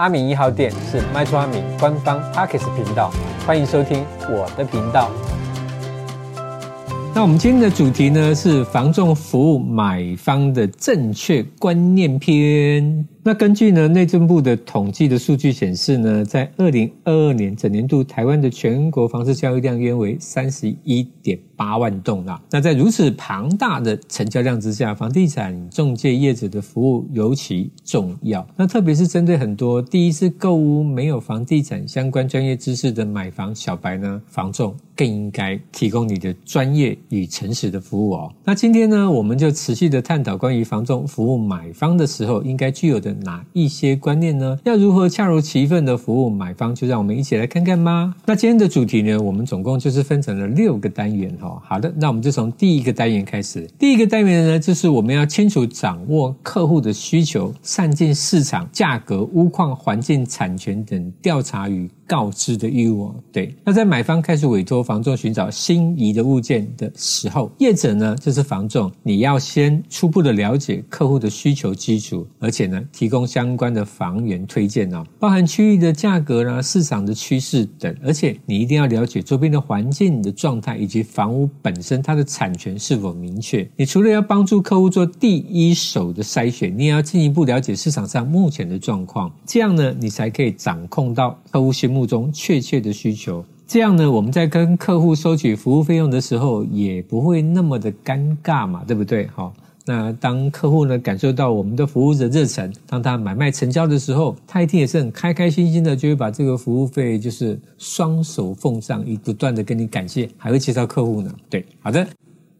阿明一号店是麦厨阿明官方 Podcast 频道，欢迎收听我的频道。那我们今天的主题呢，是防仲服务买方的正确观念篇。那根据呢内政部的统计的数据显示呢，在二零二二年整年度，台湾的全国房市交易量约为三十一点八万栋啦。那在如此庞大的成交量之下，房地产中介业者的服务尤其重要。那特别是针对很多第一次购屋没有房地产相关专业知识的买房小白呢，房仲更应该提供你的专业与诚实的服务哦。那今天呢，我们就持续的探讨关于房仲服务买方的时候应该具有的。哪一些观念呢？要如何恰如其分的服务买方？就让我们一起来看看吧。那今天的主题呢，我们总共就是分成了六个单元哈。好的，那我们就从第一个单元开始。第一个单元呢，就是我们要清楚掌握客户的需求，善尽市场、价格、屋况、环境、产权等调查与。告知的义务，对。那在买方开始委托房仲寻找心仪的物件的时候，业者呢，就是房仲，你要先初步的了解客户的需求基础，而且呢，提供相关的房源推荐哦，包含区域的价格啦、市场的趋势等，而且你一定要了解周边的环境你的状态以及房屋本身它的产权是否明确。你除了要帮助客户做第一手的筛选，你也要进一步了解市场上目前的状况，这样呢，你才可以掌控到客户心目中确切的需求，这样呢，我们在跟客户收取服务费用的时候，也不会那么的尴尬嘛，对不对？好，那当客户呢感受到我们的服务的热忱，当他买卖成交的时候，他一定也是很开开心心的，就会把这个服务费就是双手奉上，以不断的跟你感谢，还会介绍客户呢。对，好的，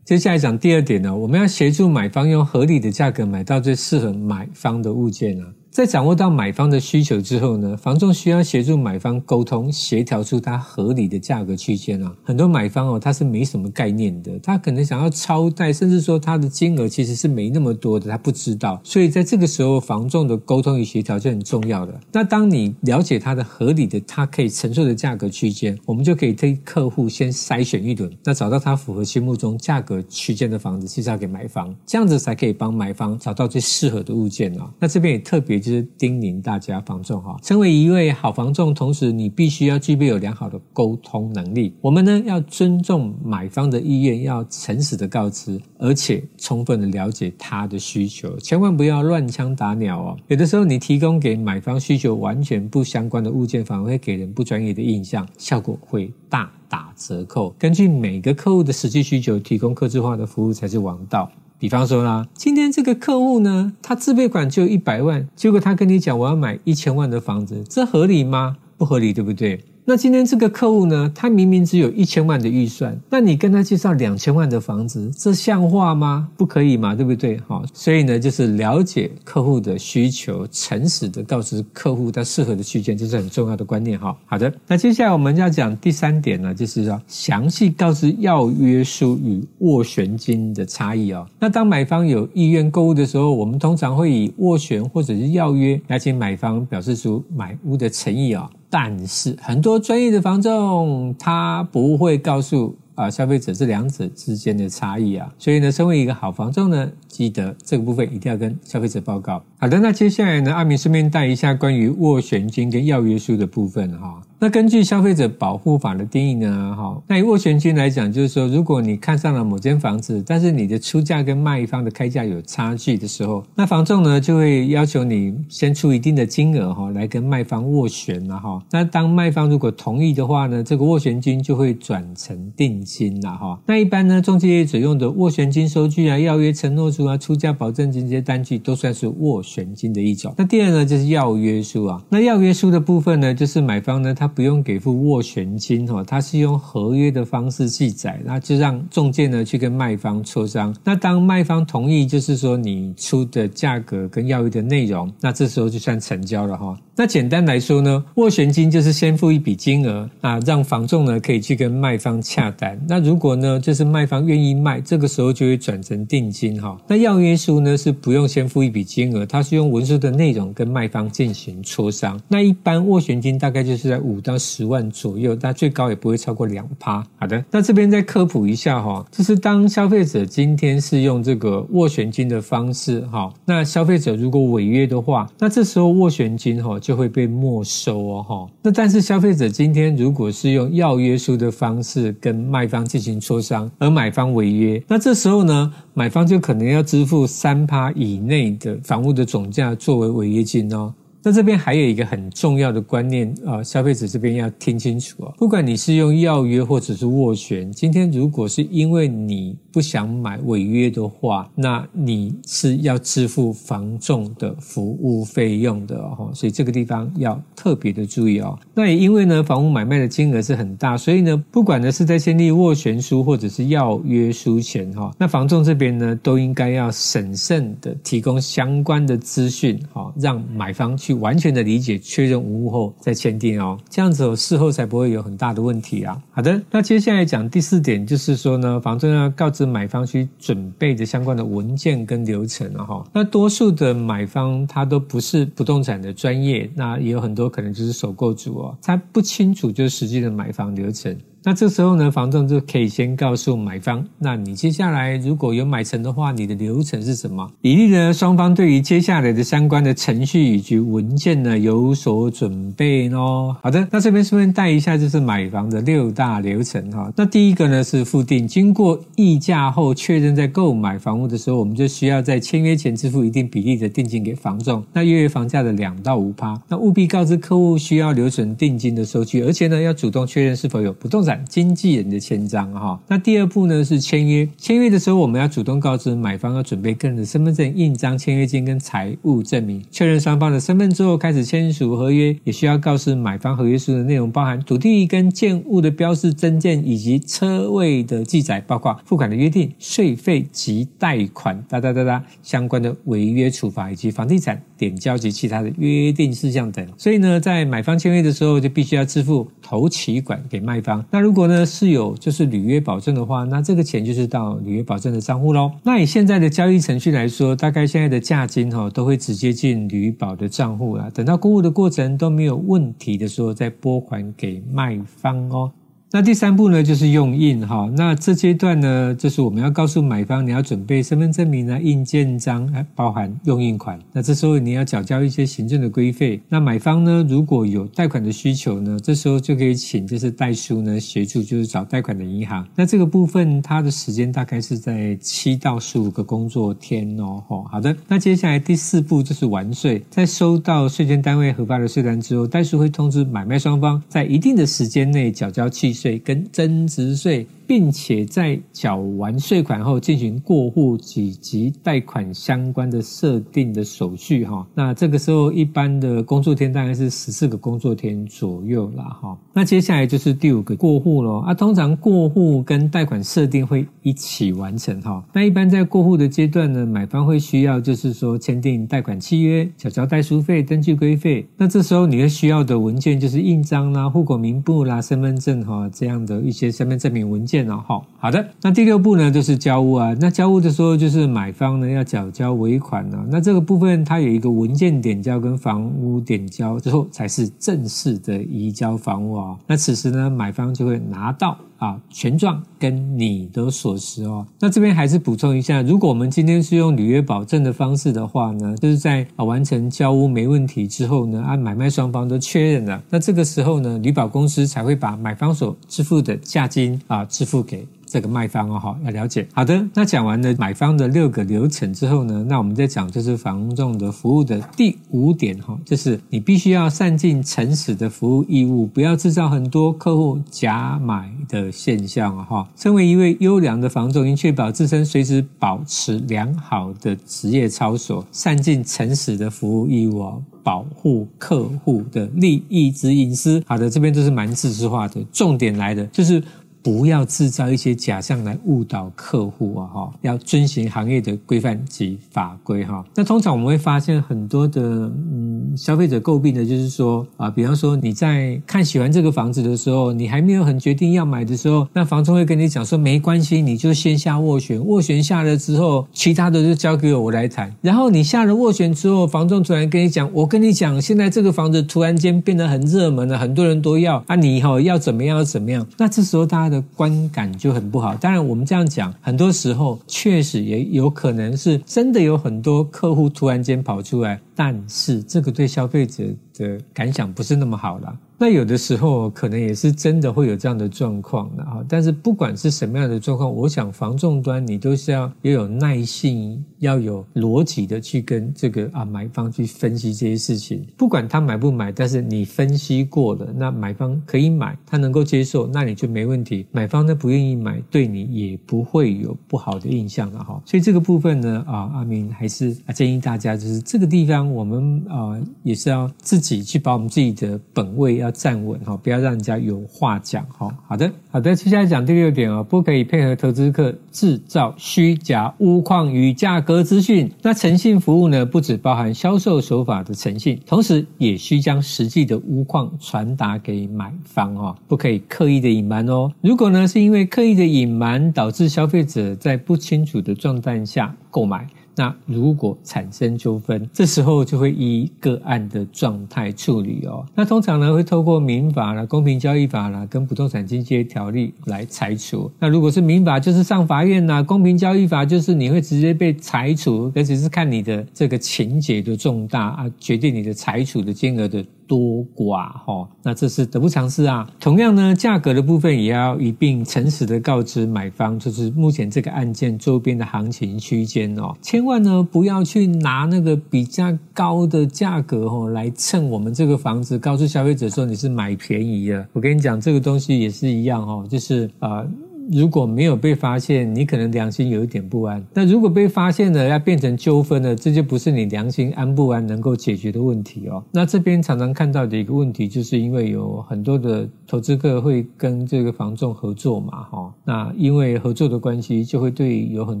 接下来讲第二点呢，我们要协助买方用合理的价格买到最适合买方的物件呢。在掌握到买方的需求之后呢，房仲需要协助买方沟通协调出他合理的价格区间啊。很多买方哦，他是没什么概念的，他可能想要超贷，甚至说他的金额其实是没那么多的，他不知道。所以在这个时候，房仲的沟通与协调就很重要的。那当你了解他的合理的，他可以承受的价格区间，我们就可以替客户先筛选一轮，那找到他符合心目中价格区间的房子介绍给买方，这样子才可以帮买方找到最适合的物件啊。那这边也特别。叮咛大家房仲哈，成为一位好房仲，同时你必须要具备有良好的沟通能力。我们呢要尊重买方的意愿，要诚实的告知，而且充分的了解他的需求，千万不要乱枪打鸟哦。有的时候你提供给买方需求完全不相关的物件，反而会给人不专业的印象，效果会大打折扣。根据每个客户的实际需求，提供客制化的服务才是王道。比方说啦，今天这个客户呢，他自备款就一百万，结果他跟你讲我要买一千万的房子，这合理吗？不合理，对不对？那今天这个客户呢，他明明只有一千万的预算，那你跟他介绍两千万的房子，这像话吗？不可以嘛，对不对？好，所以呢，就是了解客户的需求，诚实的告知客户他适合的区间，这是很重要的观念哈。好的，那接下来我们要讲第三点呢，就是说详细告知要约书与斡旋金的差异哦。那当买方有意愿购物的时候，我们通常会以斡旋或者是要约来请买方表示出买屋的诚意啊。但是很多专业的房仲，他不会告诉啊消费者这两者之间的差异啊，所以呢，身为一个好房仲呢，记得这个部分一定要跟消费者报告。好的，那接下来呢，阿明顺便带一下关于斡旋金跟要约书的部分哈。那根据消费者保护法的定义呢，哈，那以斡旋金来讲，就是说，如果你看上了某间房子，但是你的出价跟卖方的开价有差距的时候，那房仲呢就会要求你先出一定的金额哈，来跟卖方斡旋了哈。那当卖方如果同意的话呢，这个斡旋金就会转成定金了哈。那一般呢，中介业者用的斡旋金收据啊、要约承诺书啊、出价保证金这些单据，都算是斡旋金的一种。那第二呢，就是要约书啊。那要约书的部分呢，就是买方呢他。不用给付斡旋金哈，它是用合约的方式记载，那就让中介呢去跟卖方磋商。那当卖方同意，就是说你出的价格跟要约的内容，那这时候就算成交了哈。那简单来说呢，斡旋金就是先付一笔金额啊，让房仲呢可以去跟卖方洽谈。那如果呢就是卖方愿意卖，这个时候就会转成定金哈。那要约书呢是不用先付一笔金额，它是用文书的内容跟卖方进行磋商。那一般斡旋金大概就是在五。到十万左右，但最高也不会超过两趴。好的，那这边再科普一下哈，就是当消费者今天是用这个斡旋金的方式哈，那消费者如果违约的话，那这时候斡旋金哈就会被没收哦哈。那但是消费者今天如果是用要约书的方式跟卖方进行磋商，而买方违约，那这时候呢，买方就可能要支付三趴以内的房屋的总价作为违约金哦。那这边还有一个很重要的观念啊，消费者这边要听清楚啊。不管你是用要约或者是斡旋，今天如果是因为你不想买违约的话，那你是要支付房仲的服务费用的哦。所以这个地方要特别的注意哦。那也因为呢，房屋买卖的金额是很大，所以呢，不管呢是在签订斡旋书或者是要约书前哈，那房仲这边呢都应该要审慎的提供相关的资讯哈，让买方去。去完全的理解、确认无误后再签订哦，这样子哦，事后才不会有很大的问题啊。好的，那接下来讲第四点，就是说呢，房东要告知买方需准备的相关的文件跟流程啊哈。那多数的买方他都不是不动产的专业，那也有很多可能就是首购族哦，他不清楚就是实际的买房流程。那这时候呢，房仲就可以先告诉买方，那你接下来如果有买成的话，你的流程是什么？比利呢，双方对于接下来的相关的程序以及文件呢有所准备哦。好的，那这边顺便带一下，就是买房的六大流程哈。那第一个呢是付定，经过议价后确认，在购买房屋的时候，我们就需要在签约前支付一定比例的定金给房仲，那约约房价的两到五趴。那务必告知客户需要留存定金的收据，而且呢要主动确认是否有不动产。经纪人的签章哈，那第二步呢是签约。签约的时候，我们要主动告知买方要准备个人的身份证、印章、签约金跟财务证明，确认双方的身份之后，开始签署合约。也需要告知买方合约书的内容包含土地跟建物的标示征件以及车位的记载，包括付款的约定、税费及贷款哒哒哒哒相关的违约处罚以及房地产点交及其他的约定事项等。所以呢，在买方签约的时候，就必须要支付头期款给卖方。那如果呢是有就是履约保证的话，那这个钱就是到履约保证的账户喽。那以现在的交易程序来说，大概现在的价金哈都会直接进履保的账户啊，等到过户的过程都没有问题的时候，再拨款给卖方哦。那第三步呢，就是用印哈。那这阶段呢，就是我们要告诉买方，你要准备身份证明啊、印鉴章，包含用印款。那这时候你要缴交一些行政的规费。那买方呢，如果有贷款的需求呢，这时候就可以请就是代书呢协助，就是找贷款的银行。那这个部分它的时间大概是在七到十五个工作天哦。好的。那接下来第四步就是完税，在收到税捐单位核发的税单之后，代书会通知买卖双方在一定的时间内缴交契税跟增值税。并且在缴完税款后进行过户以及贷款相关的设定的手续哈，那这个时候一般的工作天大概是十四个工作天左右啦哈。那接下来就是第五个过户咯啊，通常过户跟贷款设定会一起完成哈。那一般在过户的阶段呢，买方会需要就是说签订贷款契约、缴交代书费、登记规费。那这时候你会需要的文件就是印章啦、户口名簿啦、身份证哈这样的一些身份证明文件。好好的，那第六步呢，就是交屋啊。那交屋的时候，就是买方呢要缴交尾款呢。那这个部分它有一个文件点交跟房屋点交之后，才是正式的移交房屋啊。那此时呢，买方就会拿到啊权状跟你的锁匙哦。那这边还是补充一下，如果我们今天是用履约保证的方式的话呢，就是在啊完成交屋没问题之后呢，按买卖双方都确认了，那这个时候呢，旅保公司才会把买方所支付的价金啊支付给这个卖方哦，好，要了解。好的，那讲完了买方的六个流程之后呢，那我们再讲就是房仲的服务的第五点哈，就是你必须要善尽诚实的服务义务，不要制造很多客户假买的现象哈。身为一位优良的房仲，应确保自身随时保持良好的职业操守，善尽诚实的服务义务哦，保护客户的利益之隐私。好的，这边都是蛮自私化的，重点来的就是。不要制造一些假象来误导客户啊哈，要遵循行业的规范及法规哈。那通常我们会发现很多的嗯消费者诟病的就是说啊，比方说你在看喜欢这个房子的时候，你还没有很决定要买的时候，那房东会跟你讲说没关系，你就先下斡旋，斡旋下了之后，其他的就交给我，我来谈。然后你下了斡旋之后，房东突然跟你讲，我跟你讲，现在这个房子突然间变得很热门了，很多人都要啊，你以后要怎么样要怎么样？那这时候大家的。观感就很不好。当然，我们这样讲，很多时候确实也有可能是真的有很多客户突然间跑出来，但是这个对消费者的感想不是那么好啦。那有的时候可能也是真的会有这样的状况的哈，但是不管是什么样的状况，我想防重端你都是要要有耐性，要有逻辑的去跟这个啊买方去分析这些事情。不管他买不买，但是你分析过了，那买方可以买，他能够接受，那你就没问题。买方呢不愿意买，对你也不会有不好的印象了哈。所以这个部分呢啊，阿明还是啊建议大家，就是这个地方我们啊也是要自己去把我们自己的本位要。站稳哈，不要让人家有话讲哈。好的，好的，接下来讲第六点哦，不可以配合投资客制造虚假屋况与价格资讯。那诚信服务呢，不只包含销售手法的诚信，同时也需将实际的屋况传达给买方哦，不可以刻意的隐瞒哦。如果呢是因为刻意的隐瞒，导致消费者在不清楚的状态下购买。那如果产生纠纷，这时候就会依个案的状态处理哦。那通常呢，会透过民法啦、公平交易法啦、跟不动产经济条例来裁除。那如果是民法，就是上法院呐；公平交易法就是你会直接被裁除，而且是看你的这个情节的重大啊，决定你的裁处的金额的。多寡哈，那这是得不偿失啊。同样呢，价格的部分也要一并诚实的告知买方，就是目前这个案件周边的行情区间哦，千万呢不要去拿那个比较高的价格哦来蹭我们这个房子，告诉消费者说你是买便宜了。我跟你讲，这个东西也是一样哦，就是啊。如果没有被发现，你可能良心有一点不安。那如果被发现了，要变成纠纷了，这就不是你良心安不安能够解决的问题哦。那这边常常看到的一个问题，就是因为有很多的投资客会跟这个房仲合作嘛，哈。那因为合作的关系，就会对有很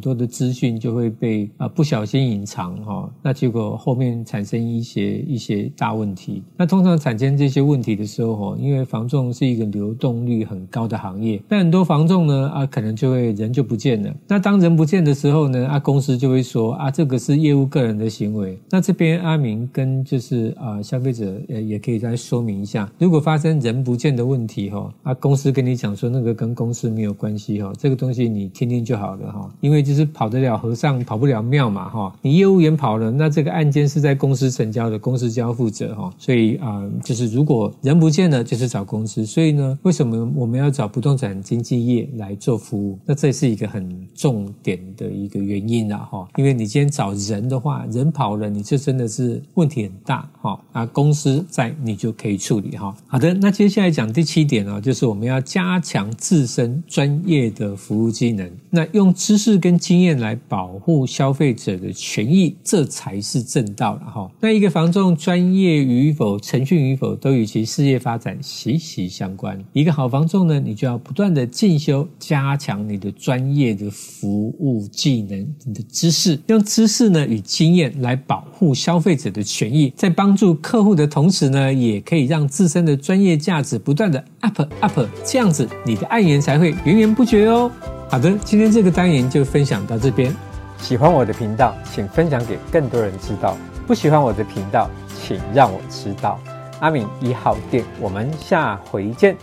多的资讯就会被啊不小心隐藏哈。那结果后面产生一些一些大问题。那通常产生这些问题的时候，哈，因为房仲是一个流动率很高的行业，但很多房仲呢。啊，可能就会人就不见了。那当人不见的时候呢，啊，公司就会说啊，这个是业务个人的行为。那这边阿明跟就是啊消费者也也可以再说明一下，如果发生人不见的问题哈，啊公司跟你讲说那个跟公司没有关系哈，这个东西你听听就好了哈，因为就是跑得了和尚跑不了庙嘛哈，你业务员跑了，那这个案件是在公司成交的，公司就要负责哈。所以啊，就是如果人不见了，就是找公司。所以呢，为什么我们要找不动产经纪业来？来做服务，那这是一个很重点的一个原因啦，哈，因为你今天找人的话，人跑了，你就真的是问题很大，哈，啊，公司在你就可以处理，哈。好的，那接下来讲第七点呢，就是我们要加强自身专业的服务技能，那用知识跟经验来保护消费者的权益，这才是正道了，哈。那一个房仲专业与否、诚信与否，都与其事业发展息息相关。一个好房仲呢，你就要不断的进修。加强你的专业的服务技能，你的知识，用知识呢与经验来保护消费者的权益，在帮助客户的同时呢，也可以让自身的专业价值不断的 up up，这样子你的案源才会源源不绝哦。好的，今天这个单元就分享到这边。喜欢我的频道，请分享给更多人知道；不喜欢我的频道，请让我知道。阿明一号店，我们下回见。